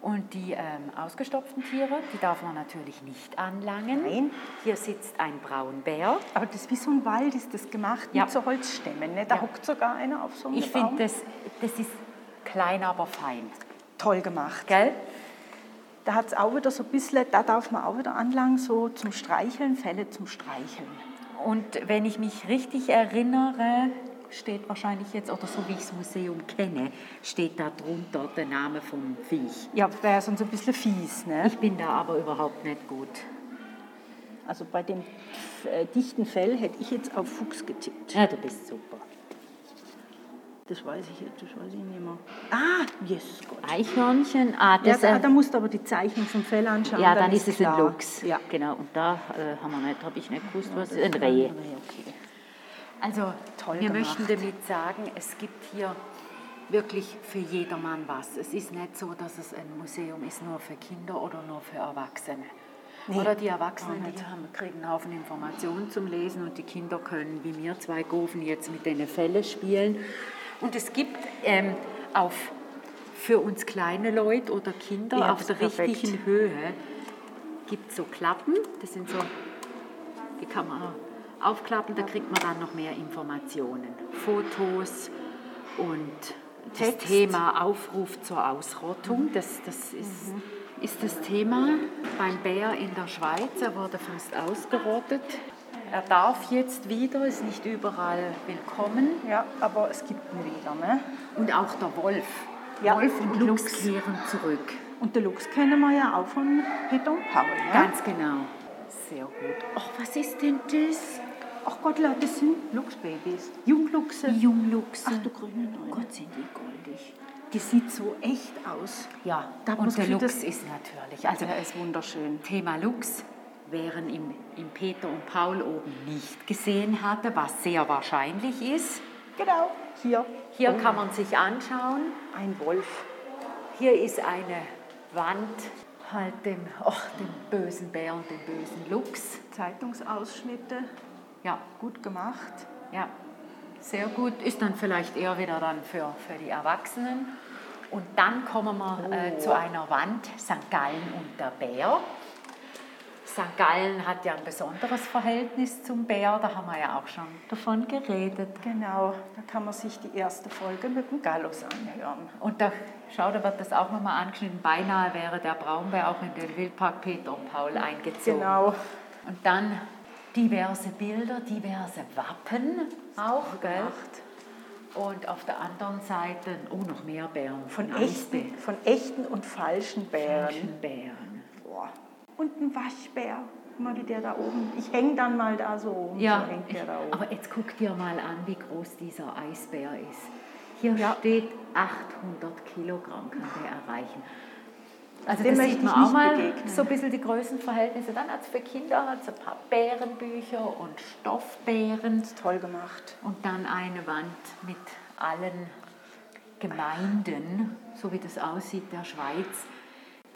Und die ähm, ausgestopften Tiere, die darf man natürlich nicht anlangen. Nein. Hier sitzt ein Braunbär. Aber das ist wie so ein Wald, ist das gemacht Ja. mit so Holzstämmen. Ne? Da Ja. hockt sogar einer auf so einem Ich Baum. finde, das, das ist klein, aber fein. toll gemacht. Gell? Da hat es auch wieder so ein bisschen, da darf man auch wieder anlangen, so zum Streicheln, Fälle zum Streicheln. Und wenn ich mich richtig erinnere, steht wahrscheinlich jetzt, oder so wie ich das Museum kenne, steht da drunter der Name vom Viech. Ja, wäre sonst ein bisschen fies. Ne? Ich bin da aber überhaupt nicht gut. Also bei dem äh, dichten Fell hätte ich jetzt auf Fuchs getippt. Ja, du bist super. Das weiß ich jetzt, das weiß ich nicht mehr. Ah, Jesus Gott. Eichhörnchen, ah, Ja, das, da, äh, da musst du aber die Zeichnung vom Fell anschauen. ja, dann ist es klar. ein Luchs. Ja. Genau, und da äh, haben wir nicht, habe ich nicht gewusst, was das ist ein ist Reh. ein Reh, okay. Also, Toll wir gemacht. möchten damit sagen, es gibt hier wirklich für jedermann was. Es ist nicht so, dass es ein Museum ist nur für Kinder oder nur für Erwachsene. Nee, oder die Erwachsenen, die haben, kriegen einen Haufen Informationen zum Lesen und die Kinder können, wie mir zwei Gofen, jetzt mit den Fälle spielen. Und es gibt ähm, auf, für uns kleine Leute oder Kinder Ja, auf das der perfekt. richtigen Höhe gibt so Klappen. Das sind so die kann man aufklappen, da kriegt man dann noch mehr Informationen. Fotos und das Text. Thema Aufruf zur Ausrottung, das, das ist, ist das Thema beim Bär in der Schweiz. Er wurde fast ausgerottet. Er darf jetzt wieder, ist nicht überall willkommen. Ja, aber es gibt ihn wieder, ne? Und auch der Wolf. Ja, Wolf und und Luchs. kehren zurück. Und den Luchs kennen wir ja auch von Peter und Paul, ne? Ganz genau. Sehr gut. Ach, was ist denn das? Ach Gott, Leute, das sind Luchsbabys. Jungluchse. Jungluchse. Ach du grüne Neune. Gott, sind die goldig. Die sieht so echt aus. Ja, Da und der Gefühl, Lux ist natürlich. Also Der ist wunderschön. Thema Lux, während im, im Peter und Paul oben nicht gesehen hatte, was sehr wahrscheinlich ist. Genau, hier. Hier kann man sich anschauen. Ein Wolf. Hier ist eine Wand, halt dem, ach, dem bösen Bär und dem bösen Lux. Zeitungsausschnitte. Ja, Gut gemacht. ja, sehr gut. Ist dann vielleicht eher wieder dann für, für die Erwachsenen. Und dann kommen wir äh, zu einer Wand, St. Gallen und der Bär. St. Gallen hat ja ein besonderes Verhältnis zum Bär, da haben wir ja auch schon davon geredet. Genau, da kann man sich die erste Folge mit dem Gallus anhören. Und da, schau, da wird das auch nochmal angeschnitten. Beinahe wäre der Braunbär auch in den Wildpark Peter und Paul eingezogen. Genau. Und dann diverse Bilder, diverse Wappen auch, gell? Und auf der anderen Seite, oh, noch mehr Bären. Von echten, von echten und falschen Bären. Bären. Und ein Waschbär. Guck mal, wie der da oben. Ich hänge dann mal da so. Ja, so hängt der da oben. aber jetzt guck dir mal an, wie groß dieser Eisbär ist. Hier Ja. steht 800 Kilogramm kann der erreichen. Also Dem das sieht man auch mal begegnen. so ein bisschen die Größenverhältnisse. Dann hat es für Kinder hat's ein paar Bärenbücher und Stoffbären. Toll gemacht. Und dann eine Wand mit allen Gemeinden, so wie das aussieht, der Schweiz,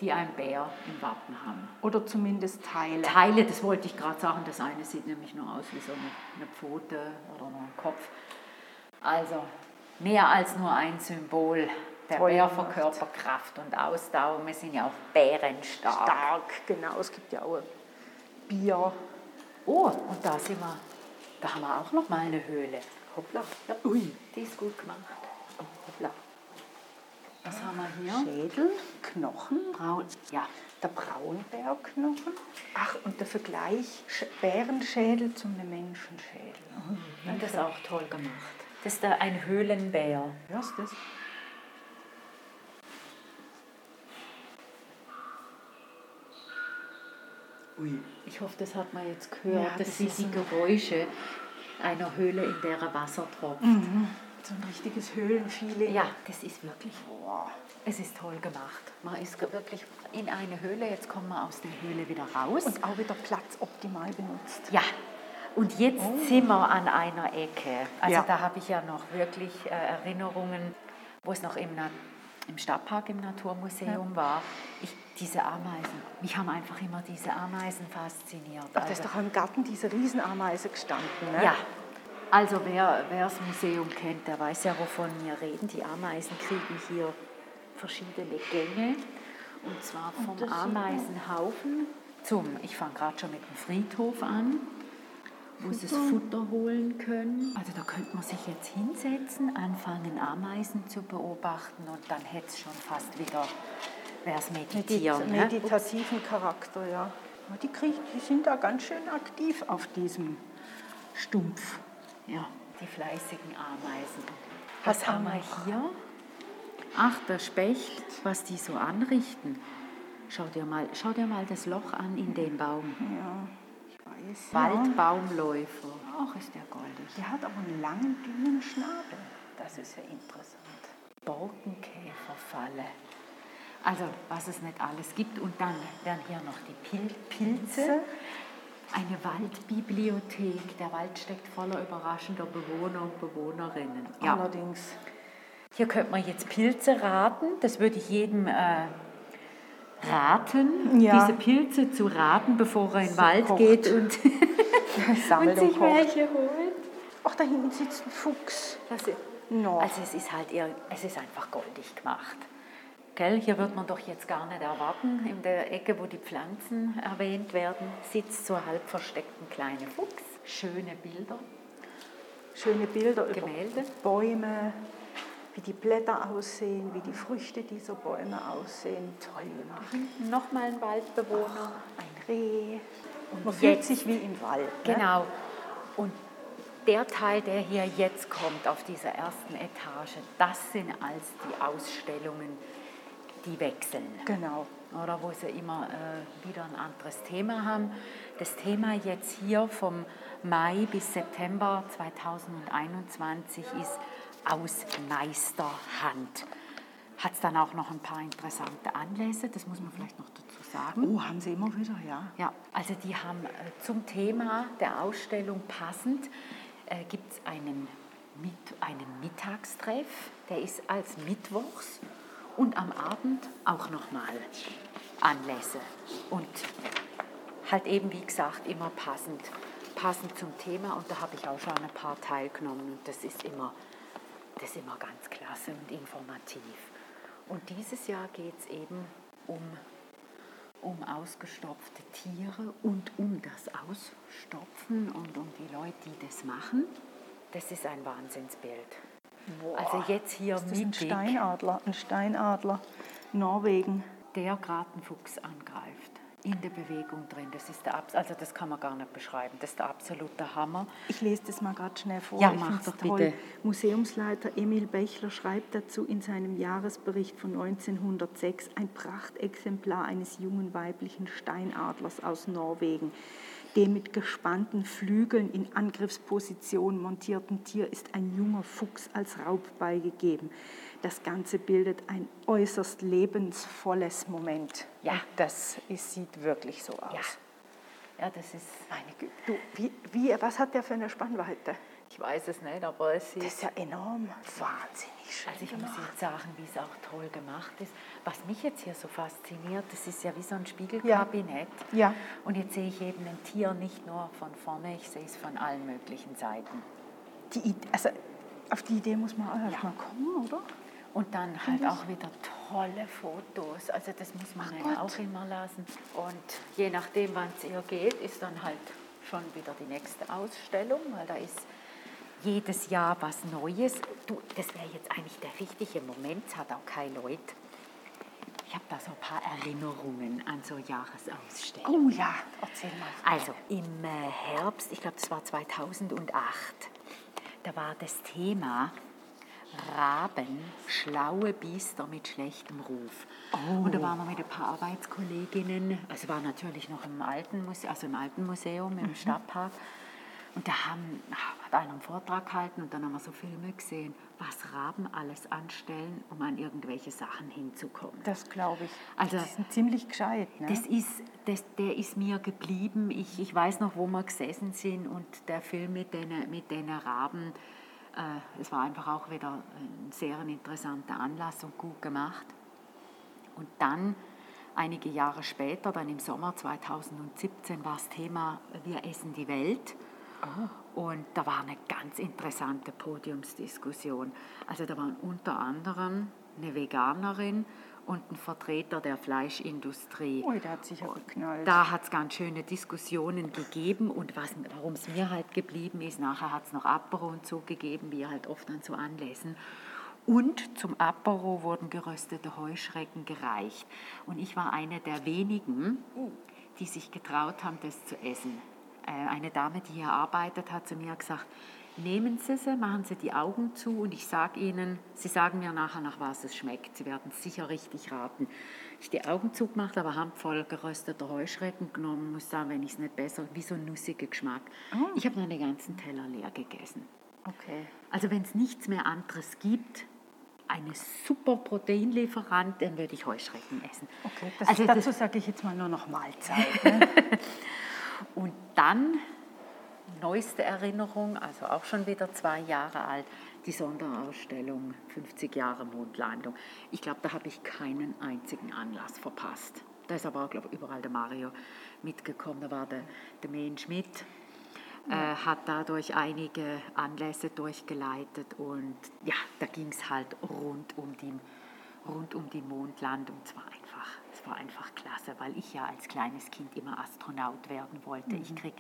die ein Bär im Wappen haben. Oder zumindest Teile. Teile, das wollte ich gerade sagen, das eine sieht nämlich nur aus wie so eine, Pfote oder nur ein Kopf. Also mehr als nur ein Symbol. Der Toll Bär gemacht. verkörpert Kraft und Ausdauer. Wir sind ja auch bärenstark. Stark, genau. Es gibt ja auch Bier. Oh, und da sind wir, da haben wir auch noch mal eine Höhle. Hoppla, ja, Ui. die ist gut gemacht. Hoppla. Was haben wir hier? Schädel, Knochen. Braun, ja. Der Braunbärknochen. Ach, und der Vergleich Sch- Bärenschädel zum Menschenschädel. Und das ist auch toll gemacht. Das ist da ein Höhlenbär. Hörst du das? Ui. Ich hoffe, das hat man jetzt gehört. Ja, das, das sind die Geräusche einer Höhle, in der Wasser tropft. So ein richtiges Höhlenfeeling. Ja, das ist wirklich, Boah. es ist toll gemacht. Man ist wirklich in eine Höhle, jetzt kommen wir aus der Höhle wieder raus. Und auch wieder Platz optimal benutzt. ja, und jetzt sind wir an einer Ecke. Also Ja. da habe ich ja noch wirklich äh, Erinnerungen, wo es noch im, Na im Stadtpark im Naturmuseum war. Ich, diese Ameisen, mich haben einfach immer diese Ameisen fasziniert. Ach, da ist Also- doch im Garten diese Riesenameise gestanden. Ne? Ja, also wer, wer das Museum kennt, der weiß ja, wovon wir reden. Die Ameisen kriegen hier verschiedene Gänge. Und zwar vom man. Ameisenhaufen zum, ich fange gerade schon mit dem Friedhof an, wo sie das Futter holen können. Also da könnte man sich jetzt hinsetzen, anfangen Ameisen zu beobachten und dann hätte es schon fast wieder, wäre es meditieren. Medit ne? meditativen Charakter, ja. Die, krieg, die sind da ganz schön aktiv auf diesem Stumpf. Ja, die fleißigen Ameisen. Hat Was haben wir hier? Ach, der Specht, was die so anrichten. Schau dir mal, schau dir mal das Loch an in dem Baum. Ja, ich weiß. Waldbaumläufer. Ach, ist der goldig. Der hat aber einen langen, dünnen Schnabel. das ist ja interessant. Borkenkäferfalle. Also, was es nicht alles gibt. Und dann werden hier noch die Pil Pilze. Eine Waldbibliothek. Der Wald steckt voller überraschender Bewohner und Bewohnerinnen. Ja. Allerdings. Hier könnte man jetzt Pilze raten. Das würde ich jedem äh, raten, ja. diese Pilze zu raten, bevor er in den Wald kocht. geht und, und sich welche holt. Ach, da hinten sitzt ein Fuchs. No. Also es ist halt eher, es ist einfach goldig gemacht. Gell, hier wird man doch jetzt gar nicht erwarten. In der Ecke, wo die Pflanzen erwähnt werden, sitzt so halb versteckt ein kleiner Fuchs. Schöne Bilder. Schöne Bilder Gemälde. über Bäume, wie die Blätter aussehen, wie die Früchte dieser Bäume aussehen. Toll gemacht. Nochmal ein Waldbewohner. Ach, ein Reh. Und man fühlt sich wie im Wald. Ne? Genau. Und der Teil, der hier jetzt kommt auf dieser ersten Etage, das sind als die Ausstellungen, die wechseln. Genau. Oder wo sie immer äh, wieder ein anderes Thema haben. Das Thema jetzt hier vom Mai bis September 2021 ist aus Meisterhand. Hat es dann auch noch ein paar interessante Anlässe, das muss man vielleicht noch dazu sagen. Oh, haben Sie immer wieder, ja. Ja, also die haben äh, zum Thema der Ausstellung passend, äh, gibt es einen, mit, einen Mittagstreff, der ist als Mittwochs und am Abend auch nochmal Anlässe. Und halt eben, wie gesagt, immer passend, passend zum Thema. Und da habe ich auch schon ein paar teilgenommen und das ist immer das ist immer ganz klasse und informativ. Und dieses Jahr geht es eben um, um ausgestopfte Tiere und um das Ausstopfen und um die Leute, die das machen. Das ist ein Wahnsinnsbild. Boah, also jetzt hier ist das ein Steinadler, ein Steinadler, Norwegen. Der Gratenfuchs angreift in der Bewegung drin. Das ist der also das kann man gar nicht beschreiben. Das ist der absolute Hammer. Ich lese das mal gerade schnell vor. Ja, mach doch toll. bitte. Museumsleiter Emil Bechler schreibt dazu in seinem Jahresbericht von 1906 ein Prachtexemplar eines jungen weiblichen Steinadlers aus Norwegen. Dem mit gespannten Flügeln in Angriffsposition montierten Tier ist ein junger Fuchs als Raub beigegeben. Das Ganze bildet ein äußerst lebensvolles Moment. Ja. das ist, sieht wirklich so aus. Ja, ja das ist. Meine Güte. Du, wie, wie, was hat der für eine Spannweite? Ich weiß es nicht, aber es ist. Das ist ja enorm. Wahnsinnig schön. Also, ich gemacht. muss jetzt sagen, wie es auch toll gemacht ist. Was mich jetzt hier so fasziniert, das ist ja wie so ein Spiegelkabinett. Ja. ja. Und jetzt sehe ich eben ein Tier nicht nur von vorne, ich sehe es von allen möglichen Seiten. Die, also, auf die Idee muss man auch ja. mal kommen, oder? Und dann halt auch wieder tolle Fotos. Also das muss man ja auch immer lassen. Und je nachdem, wann es ihr geht, ist dann halt schon wieder die nächste Ausstellung, weil da ist jedes Jahr was Neues. Du, das wäre jetzt eigentlich der richtige Moment, es hat auch keine Leute. Ich habe da so ein paar Erinnerungen an so Jahresausstellungen. Oh ja, erzähl mal. Also im äh, Herbst, ich glaube, das war 2008, da war das Thema Raben, schlaue Biester mit schlechtem Ruf. Oh. Und da waren wir mit ein paar Arbeitskolleginnen, also war natürlich noch im alten Museum, also im alten Museum, im mhm. Stadtpark. Und da haben, hat einer einen Vortrag gehalten und dann haben wir so Filme gesehen, was Raben alles anstellen, um an irgendwelche Sachen hinzukommen. Das glaube ich. Also, die sind ziemlich gescheit. Ne? Das ist, das, der ist mir geblieben. Ich, ich weiß noch, wo wir gesessen sind und der Film mit den, mit den Raben, äh, es war einfach auch wieder ein sehr interessanter Anlass und gut gemacht. Und dann, einige Jahre später, dann im Sommer 2017, war das Thema Wir essen die Welt. Oh. Und da war eine ganz interessante Podiumsdiskussion. Also da waren unter anderem eine Veganerin und ein Vertreter der Fleischindustrie. Oh, der hat sich ja geknallt. Da hat es ganz schöne Diskussionen gegeben und warum es mir halt geblieben ist, nachher hat es noch Apero und so gegeben, wie halt oft an so Anlässen. Und zum Apero wurden geröstete Heuschrecken gereicht. Und ich war eine der wenigen, die sich getraut haben, das zu essen. Äh, eine Dame, die hier arbeitet, hat zu mir gesagt, Nehmen Sie sie, machen Sie die Augen zu und ich sage Ihnen, Sie sagen mir nachher, nach was es schmeckt. Sie werden es sicher richtig raten. Ich die Augen zugemacht, aber handvoll gerösteter Heuschrecken genommen, muss sagen, wenn ich es nicht besser, wie so ein nussiger Geschmack. Oh. Ich habe noch den ganzen Teller leer gegessen. Okay. Also wenn es nichts mehr anderes gibt, eine super Proteinlieferant, dann würde ich Heuschrecken essen. Okay, das, Also dazu sage ich jetzt mal nur noch Mahlzeit. Ne? Und dann, neueste Erinnerung, also auch schon wieder zwei Jahre alt, die Sonderausstellung 50 Jahre Mondlandung. Ich glaube, da habe ich keinen einzigen Anlass verpasst. Da ist aber auch, glaube ich, überall der Mario mitgekommen. Da war der, der Mehen Schmidt, äh, hat dadurch einige Anlässe durchgeleitet und ja, da ging es halt rund um die rund um die Mondlandung. Es war einfach, es war einfach klasse, weil ich ja als kleines Kind immer Astronaut werden wollte. Ich krieg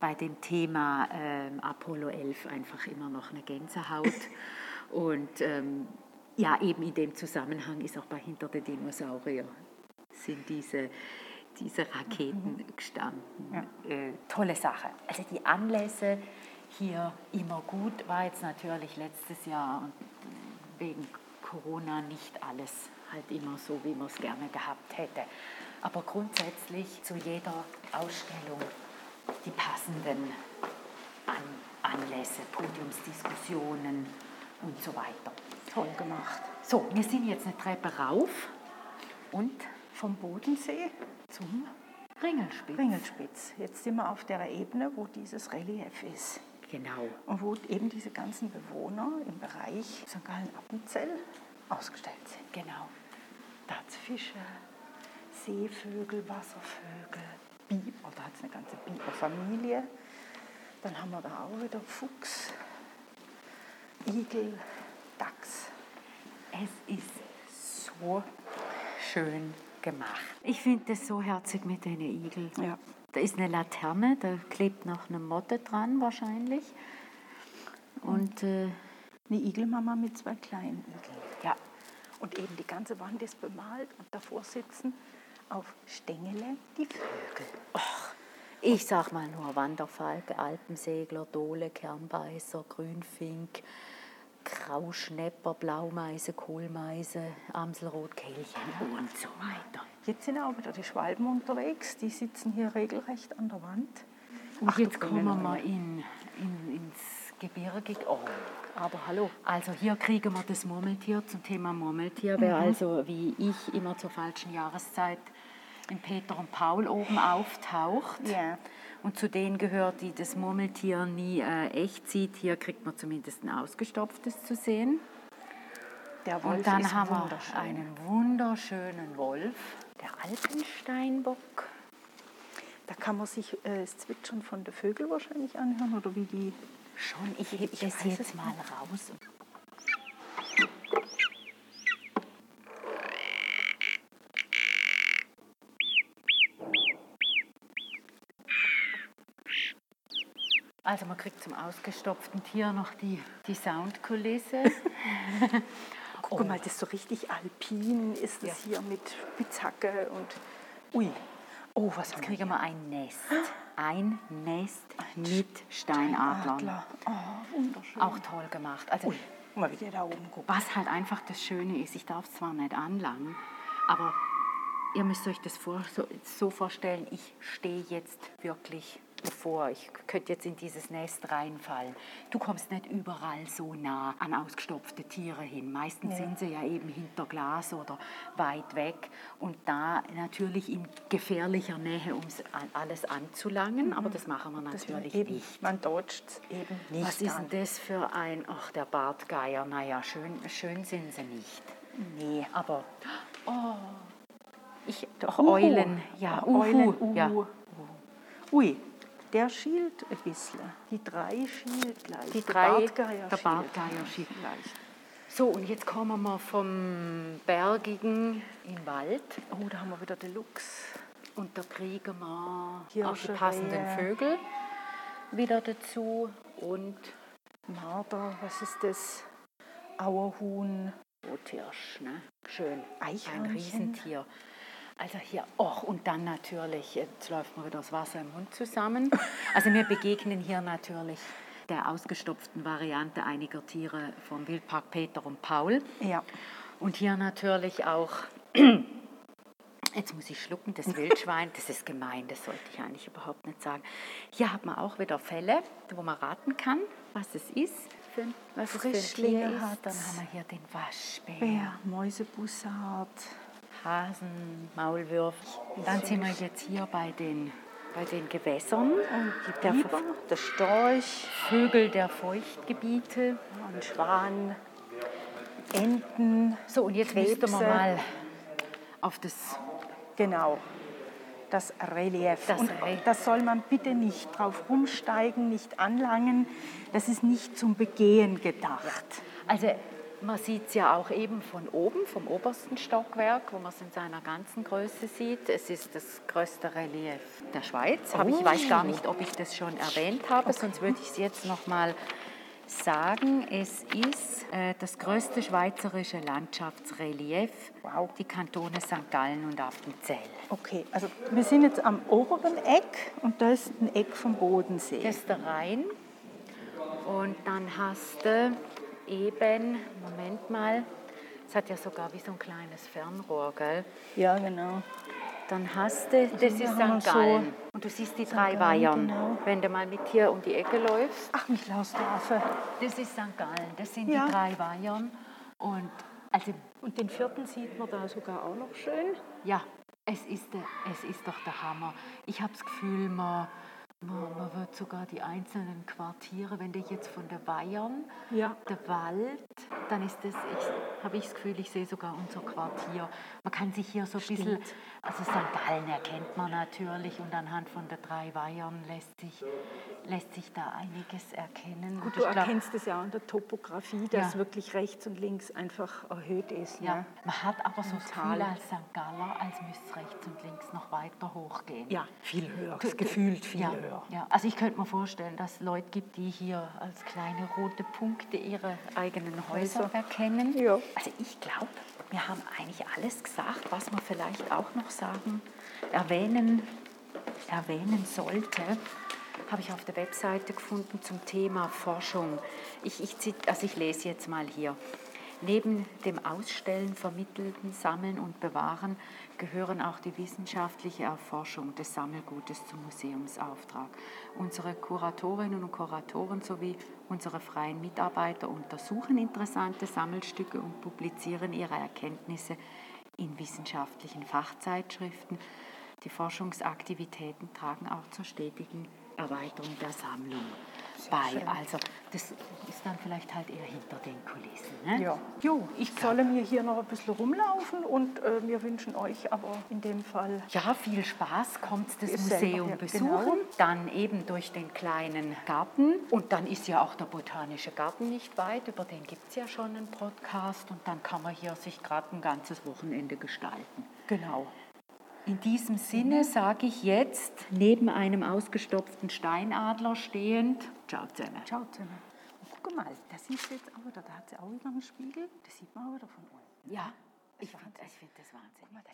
bei dem Thema ähm, Apollo 11 einfach immer noch eine Gänsehaut. Und ähm, ja, eben in dem Zusammenhang ist auch bei Hinter der Dinosaurier sind diese, diese Raketen gestanden. Äh, tolle Sache. Also die Anlässe hier immer gut, war jetzt natürlich letztes Jahr wegen Corona nicht alles halt immer so, wie man es gerne gehabt hätte. Aber grundsätzlich zu jeder Ausstellung die passenden An Anlässe, Podiumsdiskussionen und so weiter. Toll gemacht. So, wir sind jetzt eine Treppe rauf und Vom Bodensee zum Ringelspitz. Ringelspitz. Jetzt sind wir auf der Ebene, wo dieses Relief ist. Genau. Und wo eben diese ganzen Bewohner im Bereich St. Gallen-Appenzell ausgestellt sind. Genau. Da hat es Fische, Seevögel, Wasservögel, Biber, da hat es eine ganze Biberfamilie. Dann haben wir da auch wieder Fuchs, Igel, Dachs. Es ist so schön gemacht. Ich finde das so herzig mit den Igeln. Ja. Da ist eine Laterne, da klebt noch eine Motte dran wahrscheinlich. Und äh, Eine Igelmama mit zwei kleinen Igeln. Und eben die ganze Wand ist bemalt und davor sitzen auf Stängele die Vögel. ich sag mal nur Wanderfalke, Alpensegler, Dole, Kernbeißer, Grünfink, Grauschnepper, Blaumeise, Kohlmeise, Amselrotkehlchen und so weiter. Jetzt sind auch wieder die Schwalben unterwegs, die sitzen hier regelrecht an der Wand. Und Ach, jetzt kommen wir mal in, in, ins Gebirge. Oh. Aber hallo. Also hier kriegen wir das Murmeltier zum Thema Murmeltier. Wer also wie ich immer zur falschen Jahreszeit in Peter und Paul oben auftaucht Ja. und zu denen gehört, die das Murmeltier nie äh, echt sieht, hier kriegt man zumindest ein ausgestopftes zu sehen. Der Wolf Und dann ist haben wir einen wunderschönen Wolf, der Alpensteinbock. Da kann man sich äh, das Zwitschern von den Vögeln wahrscheinlich anhören oder wie die. Schon, ich heb Ich das weiß jetzt mal raus. Also man kriegt zum ausgestopften Tier noch die, die Soundkulisse. Guck Oh. mal, das ist so richtig alpin ist das hier mit Spitzhacke und. Ui. Oh, was wir Kriegen wir ein Nest. Ein Nest mit Steinadlern. Adler. Oh, wunderschön. Auch toll gemacht. Also Ui. Mal, wie der da oben guckt. Was halt einfach das Schöne ist, ich darf es zwar nicht anlangen, aber ihr müsst euch das vor, so, so vorstellen, ich stehe jetzt wirklich davor. Ich könnte jetzt in dieses Nest reinfallen. Du kommst nicht überall so nah an ausgestopfte Tiere hin. Meistens sind sie ja eben hinter Glas oder weit weg und da natürlich in gefährlicher Nähe, um alles anzulangen. Aber das machen wir natürlich eben, nicht. Man dodgt eben nicht. Was ist denn das für ein, ach der Bartgeier, naja, schön, schön sind sie nicht. Nee, aber, oh, ich, doch Uhu. Eulen, ja, Uhu, Eulen, Uhu. ja. Ui, der schielt ein bisschen. Die drei schielt gleich. Die Der drei, Bartgeier der. Bartgeier schielt. Vielleicht. So, und jetzt kommen wir vom Bergigen in den Wald Oh, da haben wir wieder Deluxe. und da kriegen wir auch die passenden. Vögel wieder dazu und Marder, was ist das? Auerhuhn. Rothirsch, ne? Schön. Ein Eichhörnchen. Riesentier. Also hier, och, und dann natürlich, jetzt läuft mir wieder das Wasser im Mund zusammen. Also wir begegnen hier natürlich der ausgestopften Variante einiger Tiere vom Wildpark Peter und Paul. Ja. Und hier natürlich auch Jetzt muss ich schlucken, das Wildschwein, das ist gemein, das sollte ich eigentlich überhaupt nicht sagen. Hier hat man auch wieder Fälle, wo man raten kann, was es ist, was Frischlinge hat. Dann haben wir hier den Waschbär, Bär, Mäusebussard. Hasen, Maulwürf. Dann sind wir jetzt hier bei den, bei den Gewässern. Die Der Biber, der Storch, Vögel der Feuchtgebiete. ein Schwan, Enten. So, und jetzt müssten wir Krebse. mal auf das Genau. Das Relief. Das und Re- das soll man bitte nicht drauf rumsteigen, nicht anlangen. Das ist nicht zum Begehen gedacht. Also man sieht es ja auch eben von oben, vom obersten Stockwerk, wo man es in seiner ganzen Größe sieht. Es ist das größte Relief der Schweiz. Habe Ich weiß gar nicht, ob ich das schon erwähnt habe, sonst würde ich es jetzt noch mal sagen. Es ist äh, das größte schweizerische Landschaftsrelief, Wow. die Kantone St. Gallen und Appenzell. Okay, also wir sind jetzt am oberen Eck und da ist ein Eck vom Bodensee. Das ist der Rhein. Und dann hast du eben, Moment mal, es hat ja sogar wie so ein kleines Fernrohr, gell? ja, genau. Dann hast du, das ist haben wir St. so Gallen. Und du siehst die drei Gallen, Weihern, genau. wenn du mal mit hier um die Ecke läufst. Ach, Michlausdorfe. Das ist St. Gallen, das sind Ja. die drei Weihern. Und also, Und den vierten sieht man da sogar auch noch schön. ja, es ist, der, es ist doch der Hammer. Ich habe das Gefühl, man, man, man wird sogar die einzelnen Quartiere, wenn du jetzt von der Weihern, Ja. der Wald, dann ist das, ich, habe ich das Gefühl, ich sehe sogar unser Quartier. Man kann sich hier so ein bisschen, also St. Gallen erkennt man natürlich und anhand von der drei Weihern lässt sich, lässt sich da einiges erkennen. Gut, Und du glaub- erkennst es ja an der Topografie, dass Ja. wirklich rechts und links einfach erhöht ist. Ja, Ne? man hat aber so das. Gefühl als St. Galler, als müsste es rechts und links noch weiter hochgehen. ja, viel höher. Gefühlt viel ja, höher. Ja. Also ich könnte mir vorstellen, dass es Leute gibt, die hier als kleine rote Punkte ihre eigenen Häuser Häuser. erkennen. Ja. Also ich glaube, wir haben eigentlich alles gesagt, was man vielleicht auch noch sagen, erwähnen, erwähnen sollte. Habe ich auf der Webseite gefunden zum Thema Forschung. Ich, ich, also ich lese jetzt mal hier. Neben dem Ausstellen, Vermitteln, Sammeln und Bewahren gehören auch die wissenschaftliche Erforschung des Sammelgutes zum Museumsauftrag. Unsere Kuratorinnen und Kuratoren sowie unsere freien Mitarbeiter untersuchen interessante Sammelstücke und publizieren ihre Erkenntnisse in wissenschaftlichen Fachzeitschriften. Die Forschungsaktivitäten tragen auch zur stetigen Erweiterung der Sammlung bei. Also das ist dann vielleicht halt eher hinter den Kulissen. Ne? Ja. Jo, ich solle mir hier noch ein bisschen rumlaufen und äh, wir wünschen euch aber in dem Fall Ja, viel Spaß, kommt das Ist Museum selber, ja, besuchen, genau. dann eben durch den kleinen Garten und dann ist ja auch der Botanische Garten nicht weit, über den gibt es ja schon einen Podcast und dann kann man hier sich gerade ein ganzes Wochenende gestalten. genau. In diesem Sinne sage ich jetzt, neben einem ausgestopften Steinadler stehend, ciao zusammen. Ciao zusammen. Und guck mal, da siehst du jetzt auch wieder, da hat sie auch wieder einen Spiegel. Das sieht man auch wieder von unten. Ja, ich finde ich find das Wahnsinnig.